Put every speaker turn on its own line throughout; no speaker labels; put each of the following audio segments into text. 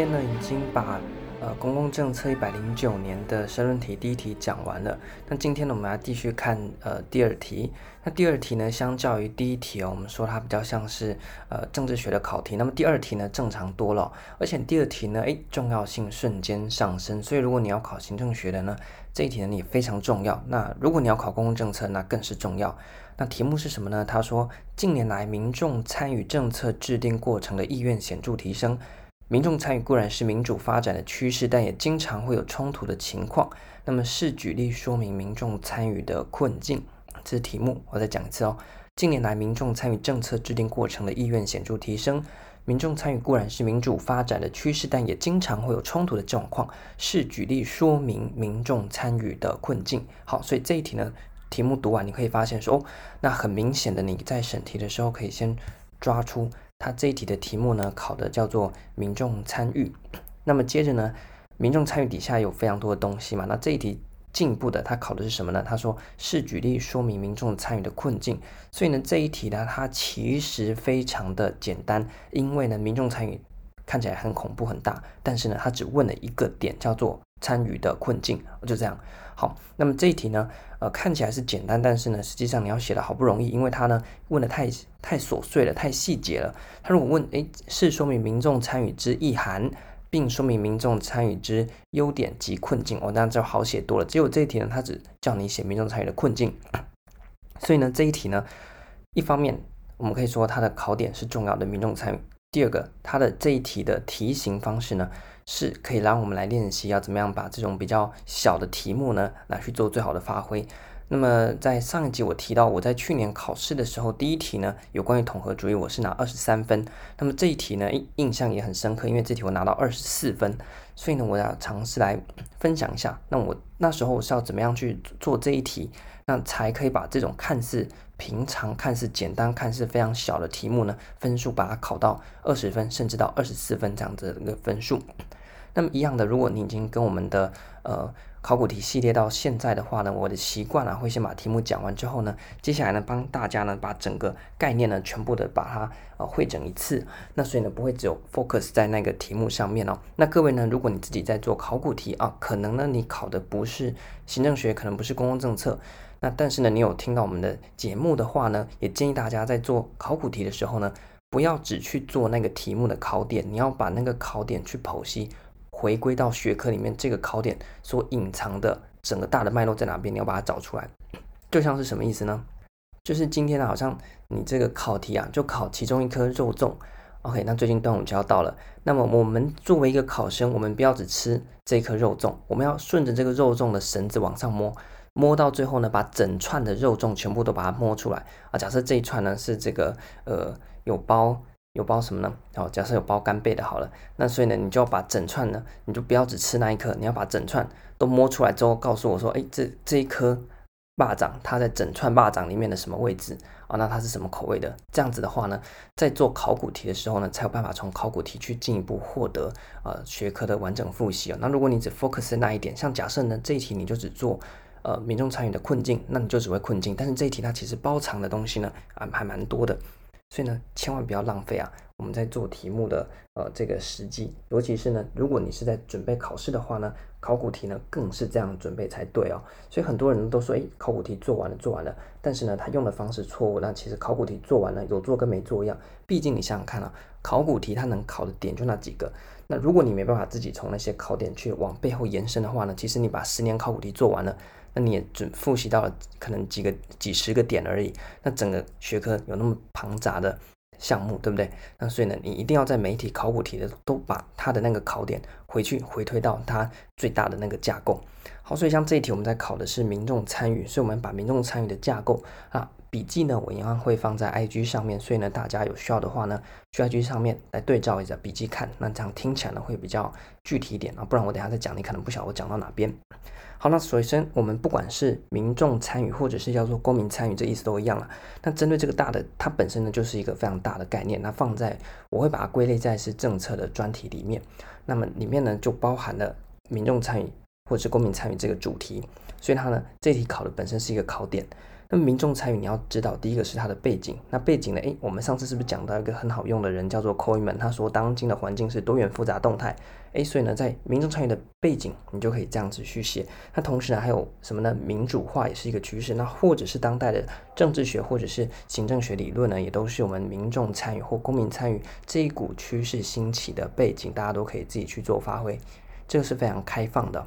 今天呢已经把呃公共政策一百零九年的申论题第一题讲完了。那今天呢，我们要继续看呃第二题。那第二题呢，相较于第一题哦，我们说它比较像是呃政治学的考题。那么第二题呢，正常多了，而且第二题呢，诶，重要性瞬间上升。所以如果你要考行政学的呢，这一题呢也非常重要。那如果你要考公共政策，那更是重要。那题目是什么呢？他说，近年来民众参与政策制定过程的意愿显著提升。民众参与固然是民主发展的趋势，但也经常会有冲突的情况。那么，是举例说明民众参与的困境。这题目，我再讲一次哦。近年来民众参与政策制定过程的意愿显著提升。民众参与固然是民主发展的趋势，但也经常会有冲突的状况。是举例说明民众参与的困境。好，所以这一题呢。题目读完，你可以发现说，哦，那很明显的，你在审题的时候可以先抓出它这一题的题目呢，考的叫做民众参与。那么接着呢，民众参与底下有非常多的东西嘛，那这一题进一步的，它考的是什么呢？他说是举例说明民众参与的困境。所以呢，这一题呢，它其实非常的简单，因为呢，民众参与看起来很恐怖很大，但是呢，他只问了一个点，叫做参与的困境，就这样。好，那么这一题呢，呃，看起来是简单，但是呢，实际上你要写的好不容易，因为他呢问的太太琐碎了，太细节了。他如果问，诶，是说明民众参与之意涵，并说明民众参与之优点及困境，哦，那就好写多了。只有这一题呢，他只叫你写民众参与的困境，所以呢，这一题呢，一方面我们可以说它的考点是重要的民众参与，第二个，它的这一题的题型方式呢。是可以让我们来练习要怎么样把这种比较小的题目呢，来去做最好的发挥。那么在上一集我提到，我在去年考试的时候，第一题呢有关于统合主义，我是拿二十三分。那么这一题呢，印象也很深刻，因为这题我拿到二十四分。所以呢，我要尝试来分享一下。那我那时候我是要怎么样去做这一题，那才可以把这种看似平常、看似简单、看似非常小的题目呢，分数把它考到二十分，甚至到二十四分这样子的一个分数。那么一样的，如果你已经跟我们的呃考古题系列到现在的话呢，我的习惯啊会先把题目讲完之后呢，接下来呢帮大家呢把整个概念呢全部的把它呃汇整一次。那所以呢不会只有 focus 在那个题目上面哦。那各位呢，如果你自己在做考古题啊，可能呢你考的不是行政学，可能不是公共政策，那但是呢你有听到我们的节目的话呢，也建议大家在做考古题的时候呢，不要只去做那个题目的考点，你要把那个考点去剖析。回归到学科里面，这个考点所隐藏的整个大的脉络在哪边？你要把它找出来。就像是什么意思呢？就是今天呢，好像你这个考题啊，就考其中一颗肉粽。OK，那最近端午就要到了。那么我们作为一个考生，我们不要只吃这颗肉粽，我们要顺着这个肉粽的绳子往上摸，摸到最后呢，把整串的肉粽全部都把它摸出来啊。假设这一串呢是这个呃有包。有包什么呢？好，假设有包干贝的，好了，那所以呢，你就要把整串呢，你就不要只吃那一颗，你要把整串都摸出来之后，告诉我说，哎，这这一颗巴掌，它在整串巴掌里面的什么位置啊？那它是什么口味的？这样子的话呢，在做考古题的时候呢，才有办法从考古题去进一步获得呃学科的完整复习哦。那如果你只 focus 那一点，像假设呢这一题你就只做呃民众参与的困境，那你就只会困境，但是这一题它其实包藏的东西呢啊还蛮多的。所以呢，千万不要浪费啊！我们在做题目的呃这个时机，尤其是呢，如果你是在准备考试的话呢，考古题呢更是这样准备才对哦。所以很多人都说，诶，考古题做完了，做完了，但是呢，他用的方式错误。那其实考古题做完了，有做跟没做一样。毕竟你想想看啊，考古题它能考的点就那几个。那如果你没办法自己从那些考点去往背后延伸的话呢，其实你把十年考古题做完了。那你也只复习到了可能几个几十个点而已，那整个学科有那么庞杂的项目，对不对？那所以呢，你一定要在每一题考古题的都把它的那个考点回去回推到它最大的那个架构。好，所以像这一题我们在考的是民众参与，所以我们把民众参与的架构啊笔记呢，我一样会放在 IG 上面，所以呢，大家有需要的话呢，去 IG 上面来对照一下笔记看，那这样听起来呢会比较具体一点啊，不然我等下再讲，你可能不晓得我讲到哪边。好，那首先我们不管是民众参与，或者是叫做公民参与，这意思都一样了。那针对这个大的，它本身呢就是一个非常大的概念。那放在我会把它归类在是政策的专题里面。那么里面呢就包含了民众参与或者是公民参与这个主题。所以它呢这题考的本身是一个考点。那民众参与，你要知道，第一个是它的背景。那背景呢？诶，我们上次是不是讲到一个很好用的人，叫做 Kahneman？他说，当今的环境是多元、复杂、动态。诶，所以呢，在民众参与的背景，你就可以这样子去写。那同时呢，还有什么呢？民主化也是一个趋势。那或者是当代的政治学，或者是行政学理论呢，也都是我们民众参与或公民参与这一股趋势兴起的背景，大家都可以自己去做发挥。这个是非常开放的。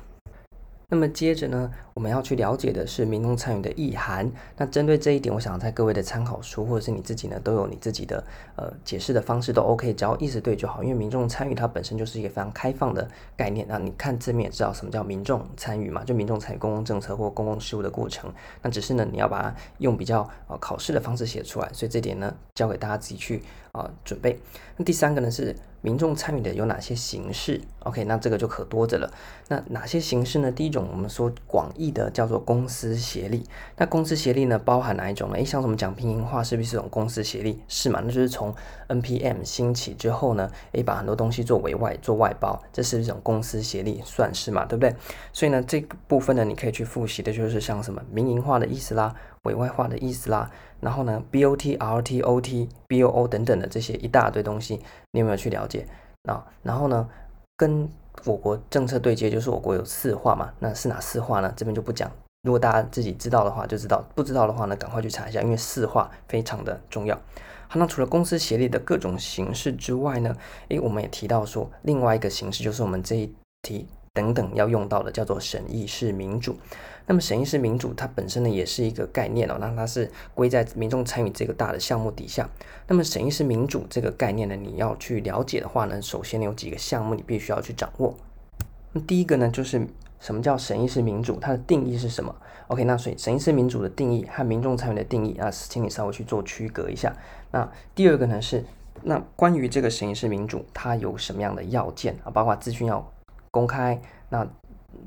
那么接着呢，我们要去了解的是民众参与的意涵。那针对这一点，我想在各位的参考书或者是你自己呢，都有你自己的呃解释的方式，都 OK，只要意思对就好。因为民众参与它本身就是一个非常开放的概念。那你看字面也知道什么叫民众参与嘛？就民众参与公共政策或公共事务的过程。那只是呢，你要把它用比较呃考试的方式写出来。所以这点呢，交给大家自己去啊、呃、准备。那第三个呢是。民众参与的有哪些形式？OK，那这个就可多着了。那哪些形式呢？第一种，我们说广义的叫做公私协力。那公私协力呢，包含哪一种呢？诶，像什么讲拼音化，是不是这种公私协力？是嘛？那就是从 NPM 兴起之后呢，诶，把很多东西做委外、做外包，这是一种公私协力，算是嘛？对不对？所以呢，这个部分呢，你可以去复习的就是像什么民营化的意思啦。委外化的意思啦，然后呢，BOT、RT、OT、BOO 等等的这些一大堆东西，你有没有去了解？啊，然后呢，跟我国政策对接，就是我国有四化嘛，那是哪四化呢？这边就不讲。如果大家自己知道的话就知道，不知道的话呢，赶快去查一下，因为四化非常的重要。好，那除了公司协力的各种形式之外呢，诶，我们也提到说，另外一个形式就是我们这一题等等要用到的，叫做审议式民主。那么审议式民主它本身呢也是一个概念哦，那它是归在民众参与这个大的项目底下。那么审议式民主这个概念呢，你要去了解的话呢，首先有几个项目你必须要去掌握。那第一个呢就是什么叫审议式民主，它的定义是什么？OK，那所以审议式民主的定义和民众参与的定义啊，请你稍微去做区隔一下。那第二个呢是那关于这个审议式民主它有什么样的要件啊？包括资讯要公开，那。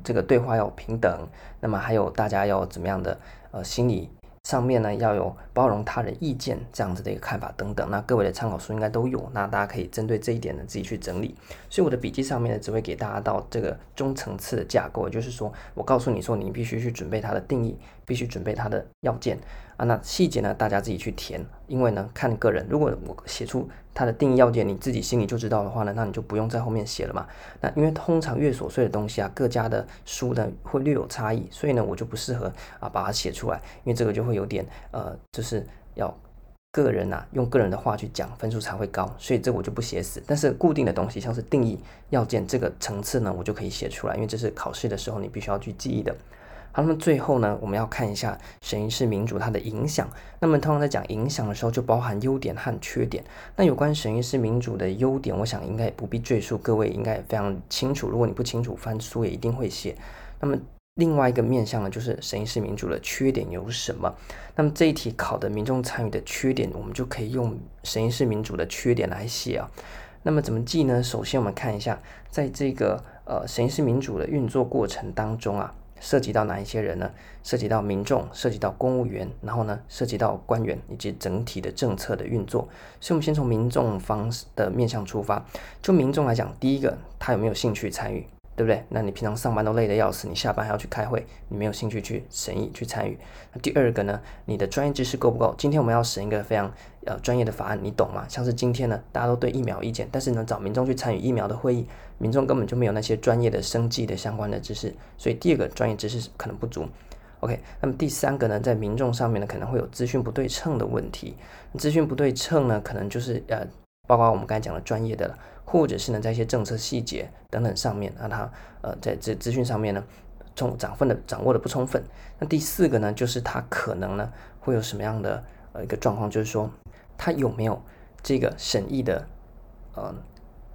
这个对话要平等，那么还有大家要怎么样的呃心理上面呢，要有包容他人意见这样子的一个看法等等。那各位的参考书应该都有，那大家可以针对这一点呢自己去整理。所以我的笔记上面呢只会给大家到这个中层次的架构，就是说我告诉你说你必须去准备它的定义，必须准备它的要件啊。那细节呢大家自己去填，因为呢看个人，如果我写出。它的定义要件你自己心里就知道的话呢，那你就不用在后面写了嘛。那因为通常越琐碎的东西啊，各家的书呢会略有差异，所以呢我就不适合啊把它写出来，因为这个就会有点呃，就是要个人呐、用个人的话去讲，分数才会高，所以这我就不写死。但是固定的东西，像是定义要件这个层次呢，我就可以写出来，因为这是考试的时候你必须要去记忆的。好，那么最后呢，我们要看一下审议式民主它的影响。那么通常在讲影响的时候，就包含优点和缺点。那有关审议式民主的优点，我想应该也不必赘述，各位应该也非常清楚。如果你不清楚，翻书也一定会写。那么另外一个面向呢，就是审议式民主的缺点有什么？那么这一题考的民众参与的缺点，我们就可以用审议式民主的缺点来写啊。那么怎么记呢？首先我们看一下，在这个呃审议式民主的运作过程当中啊。涉及到哪一些人呢？涉及到民众，涉及到公务员，然后呢，涉及到官员以及整体的政策的运作。所以，我们先从民众方的面向出发。就民众来讲，第一个，他有没有兴趣参与？对不对？那你平常上班都累得要死，你下班还要去开会，你没有兴趣去审议、去参与。那第二个呢？你的专业知识够不够？今天我们要审一个非常呃专业的法案，你懂吗？像是今天呢，大家都对疫苗意见，但是呢，找民众去参与疫苗的会议，民众根本就没有那些专业的生计的相关的知识，所以第二个专业知识可能不足。OK，那么第三个呢，在民众上面呢，可能会有资讯不对称的问题。资讯不对称呢，可能就是呃。包括我们刚才讲的专业的了，或者是呢，在一些政策细节等等上面，让他呃在这资讯上面呢，充掌分的掌握的不充分。那第四个呢，就是他可能呢会有什么样的一个状况，就是说他有没有这个审议的呃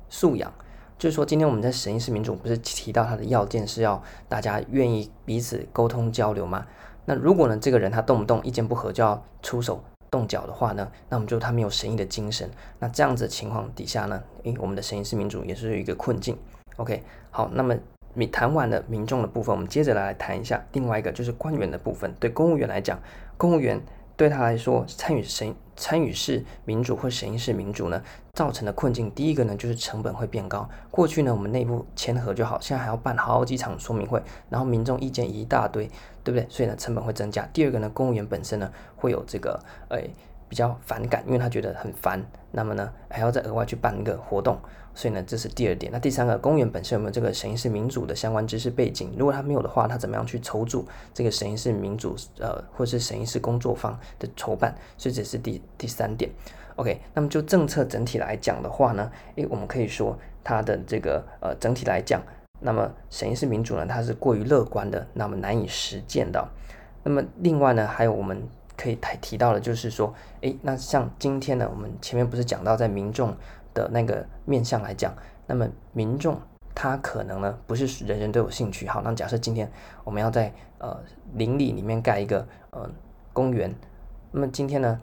素养？就是说今天我们在审议式民主不是提到他的要件是要大家愿意彼此沟通交流吗？那如果呢这个人他动不动意见不合就要出手。动脚的话呢，那我们就他没有审议的精神。那这样子情况底下呢，诶，我们的审议式民主也是一个困境。OK，好，那么你谈完了民众的部分，我们接着来谈一下另外一个就是官员的部分。对公务员来讲，公务员对他来说，参与审参与式民主或审议式民主呢，造成的困境，第一个呢就是成本会变高。过去呢，我们内部签合就好，现在还要办好几场说明会，然后民众意见一大堆，对不对？所以呢，成本会增加。第二个呢，公务员本身呢会有这个，诶。比较反感，因为他觉得很烦，那么呢还要再额外去办一个活动，所以呢这是第二点。那第三个，公务员本身有没有这个审议式民主的相关知识背景？如果他没有的话，他怎么样去筹组这个审议式民主呃或是审议式工作坊的筹办？所以这是第第三点。OK，那么就政策整体来讲的话呢，诶，我们可以说它的这个呃整体来讲，那么审议式民主呢它是过于乐观的，那么难以实践的。那么另外呢还有我们。可以提提到的，就是说，诶，那像今天呢，我们前面不是讲到在民众的那个面向来讲，那么民众他可能呢不是人人都有兴趣。好，那假设今天我们要在呃邻里里面盖一个呃公园，那么今天呢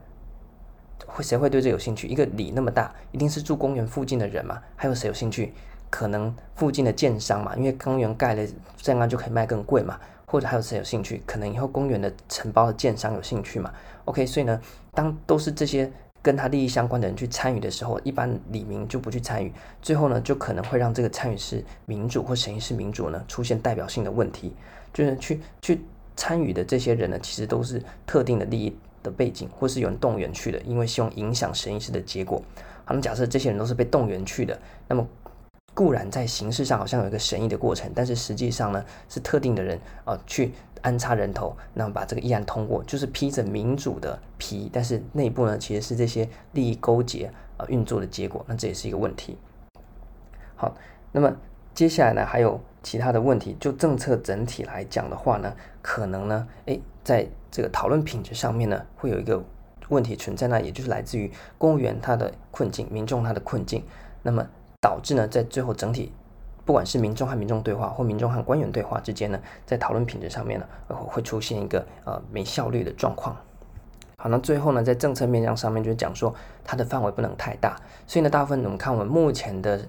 会谁会对这有兴趣？一个里那么大，一定是住公园附近的人嘛？还有谁有兴趣？可能附近的建商嘛，因为公园盖了这样就可以卖更贵嘛。或者还有谁有兴趣？可能以后公园的承包的建商有兴趣嘛？OK，所以呢，当都是这些跟他利益相关的人去参与的时候，一般李明就不去参与，最后呢，就可能会让这个参与式民主或审议式民主呢出现代表性的问题，就是去去参与的这些人呢，其实都是特定的利益的背景，或是有人动员去的，因为希望影响审议式的结果。好，那假设这些人都是被动员去的，那么。固然在形式上好像有一个审议的过程，但是实际上呢，是特定的人啊、去安插人头，那么把这个议案通过，就是披着民主的皮，但是内部呢其实是这些利益勾结啊、运作的结果，那这也是一个问题。好，那么接下来呢还有其他的问题，就政策整体来讲的话呢，可能呢，诶，在这个讨论品质上面呢，会有一个问题存在，那也就是来自于公务员他的困境，民众他的困境，那么。导致呢，在最后整体，不管是民众和民众对话，或民众和官员对话之间呢，在讨论品质上面呢，会出现一个呃没效率的状况。好，那最后呢，在政策面向上面就讲说，它的范围不能太大。所以呢，大部分我们看我们目前的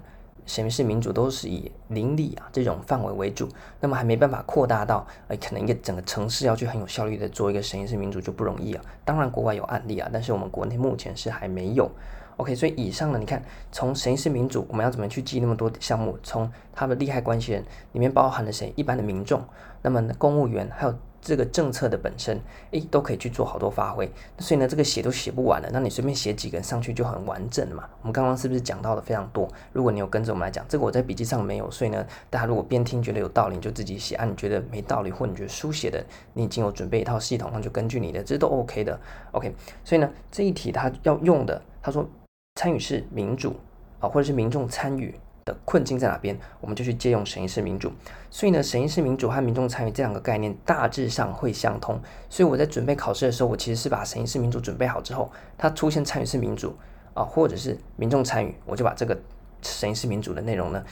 审议式民主都是以邻里啊这种范围为主，那么还没办法扩大到呃可能一个整个城市要去很有效率的做一个审议式民主就不容易啊。当然国外有案例啊，但是我们国内目前是还没有。OK，所以以上呢，你看，从谁是民主，我们要怎么去记那么多项目？从他的利害关系人里面包含了谁？一般的民众，那么，公务员，还有这个政策的本身，诶，都可以去做好多发挥。所以呢，这个写都写不完了，那你随便写几个人上去就很完整了嘛。我们刚刚是不是讲到的非常多？如果你有跟着我们来讲，这个我在笔记上没有，所以呢，大家如果边听觉得有道理，你就自己写；啊，你觉得没道理，或你觉得书写的你已经有准备一套系统，那就根据你的，这都 OK 的。OK，所以呢，这一题他要用的，他说。参与式民主啊，或者是民众参与的困境在哪边？我们就去借用审议式民主。所以呢，审议式民主和民众参与这两个概念大致上会相通。所以我在准备考试的时候，我其实是把审议式民主准备好之后，它出现参与式民主啊，或者是民众参与，我就把这个审议式民主的内容呢，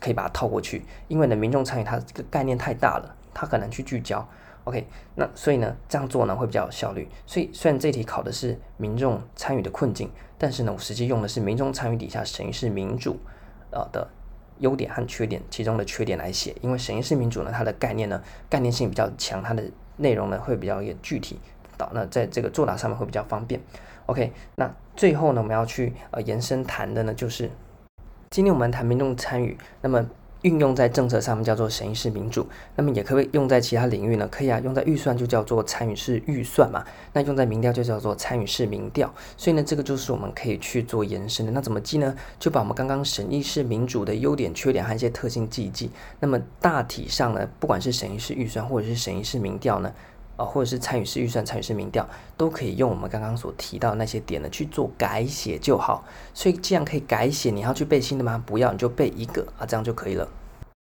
可以把它套过去。因为呢，民众参与它这个概念太大了，它很难去聚焦。OK，那所以呢，这样做呢会比较有效率。所以虽然这题考的是民众参与的困境，但是呢，我实际用的是民众参与底下审议式民主，呃的优点和缺点，其中的缺点来写。因为审议式民主呢，它的概念呢概念性比较强，它的内容呢会比较也具体，到那在这个作答上面会比较方便。OK，那最后呢，我们要去呃延伸谈的呢，就是今天我们谈民众参与，那么。运用在政策上面叫做审议式民主，那么也可以用在其他领域呢？可以啊，用在预算就叫做参与式预算嘛。那用在民调就叫做参与式民调。所以呢，这个就是我们可以去做延伸的。那怎么记呢？就把我们刚刚审议式民主的优点、缺点和一些特性记一记。那么大体上呢，不管是审议式预算或者是审议式民调呢。啊，或者是参与式预算、参与式民调，都可以用我们刚刚所提到那些点呢去做改写就好。所以既然可以改写，你要去背新的吗？不要，你就背一个啊，这样就可以了。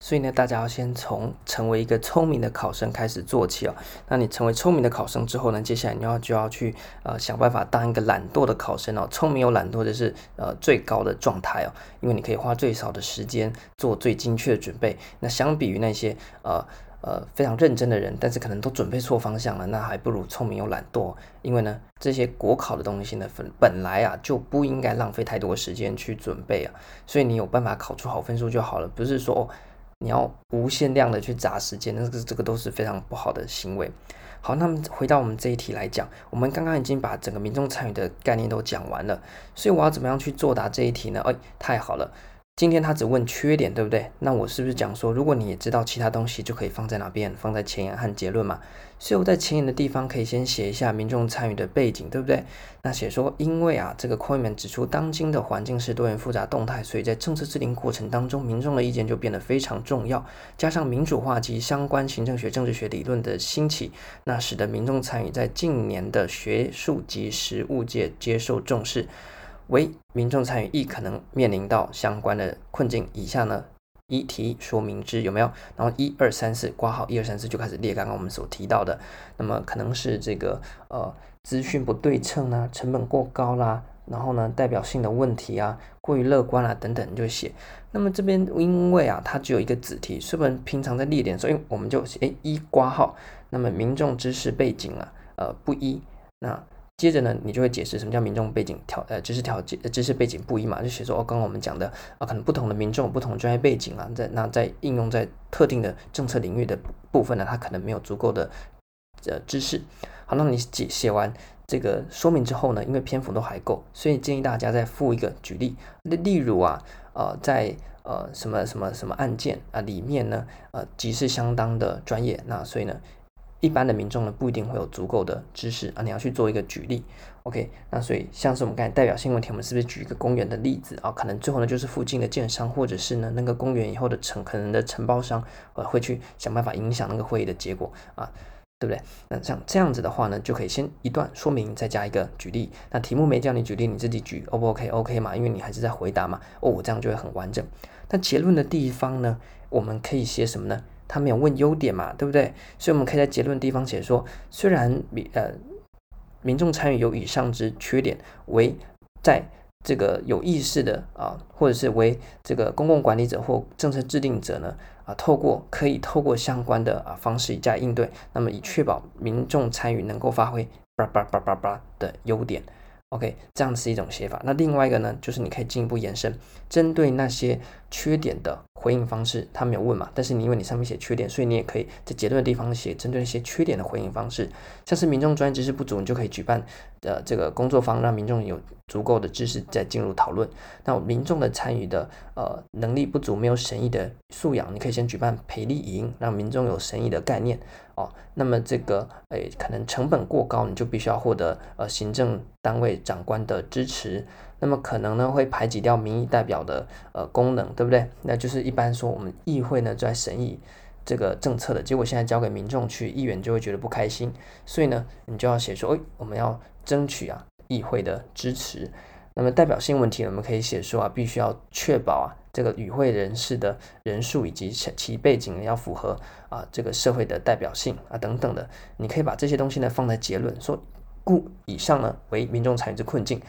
所以呢，大家要先从成为一个聪明的考生开始做起哦。那你成为聪明的考生之后呢，接下来你要就要去呃想办法当一个懒惰的考生哦。聪明又懒惰，这是呃最高的状态哦，因为你可以花最少的时间做最精确的准备。那相比于那些呃。呃，非常认真的人，但是可能都准备错方向了，那还不如聪明又懒惰。因为呢，这些国考的东西呢，本本来啊就不应该浪费太多时间去准备啊，所以你有办法考出好分数就好了，不是说，哦，你要无限量的去砸时间，那个这个都是非常不好的行为。好，那么回到我们这一题来讲，我们刚刚已经把整个民众参与的概念都讲完了，所以我要怎么样去作答这一题呢？哎，太好了。今天他只问缺点，对不对？那我是不是讲说，如果你也知道其他东西，就可以放在哪边？放在前言和结论嘛。所以我在前言的地方可以先写一下民众参与的背景，对不对？那写说，因为啊，这个扣员们指出，当今的环境是多元复杂动态，所以在政策制定过程当中，民众的意见就变得非常重要。加上民主化及相关行政学、政治学理论的兴起，那使得民众参与在近年的学术及实务界接受重视。为民众参与亦可能面临到相关的困境。以下呢，一题说明之有没有？然后一二三四括号一二三四就开始列刚刚我们所提到的。那么可能是这个呃资讯不对称啊，成本过高啦，然后呢代表性的问题啊，过于乐观啊等等就写。那么这边因为啊它只有一个子题，所以我们平常在列点所以我们就写诶一括号。那么民众知识背景啊呃不一那。接着呢，你就会解释什么叫民众背景条呃知识条件知识背景不一嘛，就写说哦，刚刚我们讲的啊，可能不同的民众不同的专业背景啊，在那在应用在特定的政策领域的部分呢，他可能没有足够的呃知识。好，那你写写完这个说明之后呢，因为篇幅都还够，所以建议大家再附一个举例。例例如啊，呃，在呃什么什么什么案件啊里面呢，呃，即是相当的专业，那所以呢。一般的民众呢，不一定会有足够的知识啊，你要去做一个举例，OK？那所以像是我们刚才代表性问题，我们是不是举一个公园的例子啊？可能最后呢，就是附近的建商，或者是呢那个公园以后的承可能的承包商，呃，会去想办法影响那个会议的结果啊，对不对？那像这样子的话呢，就可以先一段说明，再加一个举例。那题目没叫你举例，你自己举，O 不 OK？OK 嘛，因为你还是在回答嘛，哦，这样就会很完整。那结论的地方呢，我们可以写什么呢？他没有问优点嘛，对不对？所以我们可以在结论地方写说，虽然民呃民众参与有以上之缺点，为在这个有意识的啊，或者是为这个公共管理者或政策制定者呢啊，透过可以透过相关的啊方式加以应对，那么以确保民众参与能够发挥叭叭叭叭叭的优点。OK，这样是一种写法。那另外一个呢，就是你可以进一步延伸，针对那些缺点的回应方式，他没有问嘛，但是你因为你上面写缺点，所以你也可以在结论的地方写针对那些缺点的回应方式。像是民众专业知识不足，你就可以举办呃这个工作坊，让民众有足够的知识再进入讨论。那民众的参与的呃能力不足，没有审议的素养，你可以先举办培力营，让民众有审议的概念。哦，那么这个诶，可能成本过高，你就必须要获得呃行政单位长官的支持。那么可能呢会排挤掉民意代表的呃功能，对不对？那就是一般说我们议会呢在审议这个政策的结果，现在交给民众去，议员就会觉得不开心。所以呢，你就要写说，哎，我们要争取啊议会的支持。那么代表性问题，我们可以写说啊，必须要确保啊。这个与会人士的人数以及其背景要符合啊，这个社会的代表性啊等等的，你可以把这些东西呢放在结论说，故以上呢为民众参与之困境，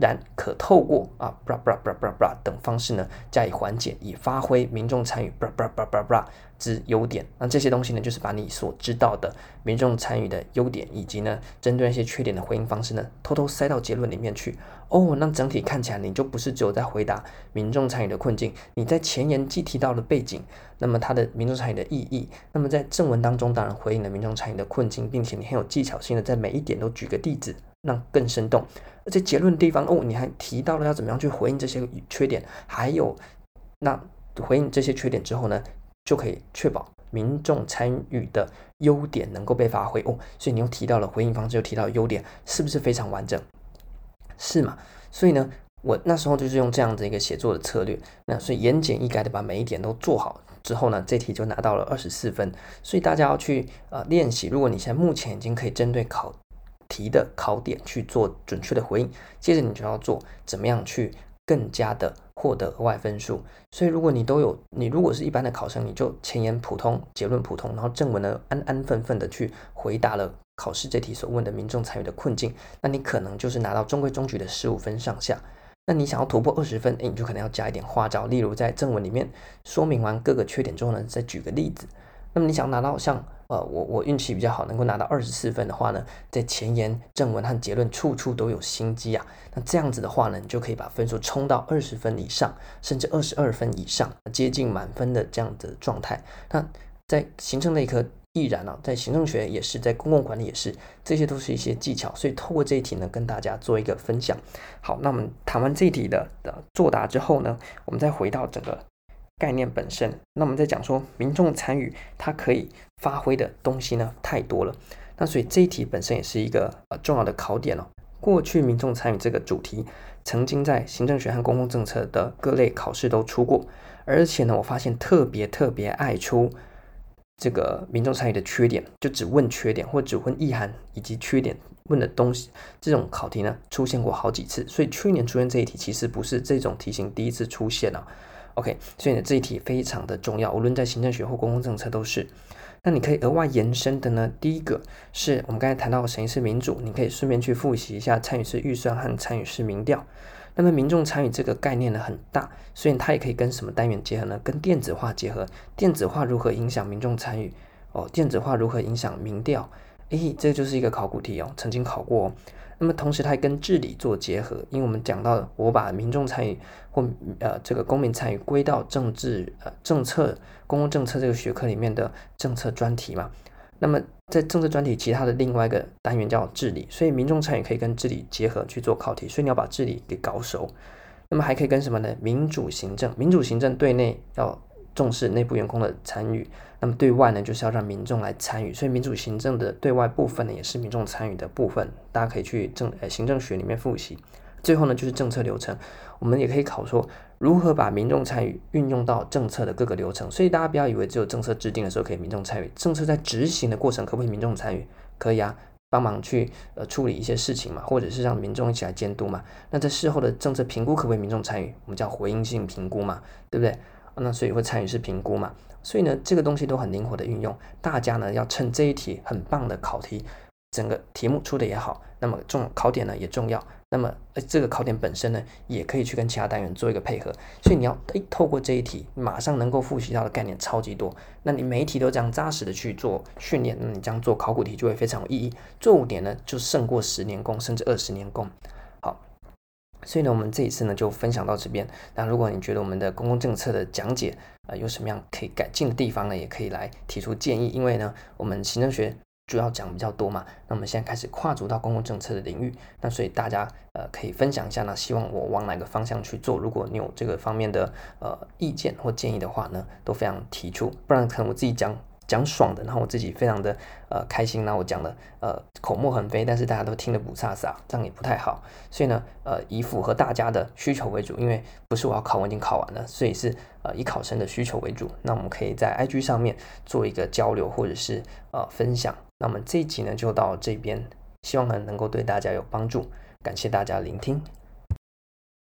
然可透过啊布拉布拉布拉布拉布拉等方式呢加以缓解，以发挥民众参与布拉布拉布拉布拉布拉之优点。那这些东西呢，就是把你所知道的民众参与的优点，以及呢针对那些缺点的回应方式呢，偷偷塞到结论里面去。哦，那整体看起来你就不是只有在回答民众参与的困境，你在前言既提到了背景，那么它的民众参与的意义，那么在正文当中当然回应了民众参与的困境，并且你很有技巧性的在每一点都举个例子，让更生动。而且结论地方哦，你还提到了要怎么样去回应这些缺点，还有那回应这些缺点之后呢，就可以确保民众参与的优点能够被发挥哦。所以你又提到了回应方式，又提到优点，是不是非常完整？是嘛？所以呢，我那时候就是用这样的一个写作的策略，那所以言简意赅的把每一点都做好之后呢，这题就拿到了二十四分。所以大家要去呃练习，如果你现在目前已经可以针对考题的考点去做准确的回应，接着你就要做怎么样去更加的获得额外分数。所以如果你都有，你如果是一般的考生，你就前言普通，结论普通，然后正文呢安安分分的去回答了。考试这题所问的民众参与的困境，那你可能就是拿到中规中矩的十五分上下。那你想要突破二十分，诶，你就可能要加一点花招，例如在正文里面说明完各个缺点之后呢，再举个例子。那么你想拿到像呃我我运气比较好，能够拿到二十四分的话呢，在前言、正文和结论处处都有心机啊。那这样子的话呢，你就可以把分数冲到二十分以上，甚至二十二分以上，接近满分的这样的状态。那在行政类科。亦然啊，在行政学也是，在公共管理也是，这些都是一些技巧。所以透过这一题呢，跟大家做一个分享。好，那我们谈完这一题的的作答之后呢，我们再回到整个概念本身。那我们再讲说，民众参与它可以发挥的东西呢，太多了。那所以这一题本身也是一个呃重要的考点哦。过去民众参与这个主题，曾经在行政学和公共政策的各类考试都出过，而且呢，我发现特别特别爱出这个民众参与的缺点，就只问缺点或只问意涵以及缺点问的东西，这种考题呢出现过好几次，所以去年出现这一题其实不是这种题型第一次出现了。OK，所以呢这一题非常的重要，无论在行政学或公共政策都是。那你可以额外延伸的呢，第一个是我们刚才谈到的审议式民主，你可以顺便去复习一下参与式预算和参与式民调。那么民众参与这个概念呢很大，所以它也可以跟什么单元结合呢？跟电子化结合。电子化如何影响民众参与？哦，电子化如何影响民调？诶，这就是一个考古题哦，曾经考过哦。那么同时，它还跟治理做结合，因为我们讲到，我把民众参与或呃这个公民参与归到政治呃政策公共政策这个学科里面的政策专题嘛。那么在政策专题其他的另外一个单元叫治理，所以民众参与可以跟治理结合去做考题，所以你要把治理给搞熟。那么还可以跟什么呢？民主行政，民主行政对内要重视内部员工的参与。那么对外呢，就是要让民众来参与，所以民主行政的对外部分呢，也是民众参与的部分，大家可以去政呃行政学里面复习。最后呢，就是政策流程，我们也可以考说如何把民众参与运用到政策的各个流程。所以大家不要以为只有政策制定的时候可以民众参与，政策在执行的过程可不可以民众参与？可以啊，帮忙去呃处理一些事情嘛，或者是让民众一起来监督嘛。那在事后的政策评估可不可以民众参与？我们叫回应性评估嘛，对不对？那所以会参与式评估嘛。所以呢，这个东西都很灵活的运用，大家呢要趁这一题很棒的考题，整个题目出的也好，那么重考点呢也重要，那么呃这个考点本身呢也可以去跟其他单元做一个配合，所以你要诶透过这一题，马上能够复习到的概念超级多，那你每一题都这样扎实的去做训练，那你这样做考古题就会非常有意义，做五点呢就胜过十年功甚至二十年功。所以呢我们这一次呢就分享到这边，那如果你觉得我们的公共政策的讲解，呃，有什么样可以改进的地方呢？也可以来提出建议。因为呢，我们行政学主要讲比较多嘛，那我们现在开始跨足到公共政策的领域，那所以大家呃可以分享一下呢，希望我往哪个方向去做？如果你有这个方面的呃意见或建议的话呢，都非常提出，不然可能我自己讲。讲爽的，然后我自己非常的呃开心，然后我讲的呃口沫横飞，但是大家都听得不飒飒，这样也不太好。所以呢，呃以符合大家的需求为主，因为不是我要考，我已经考完了，所以是呃以考生的需求为主。那我们可以在 IG 上面做一个交流或者是呃分享。那么这一集呢就到这边，希望呢能够对大家有帮助，感谢大家聆听。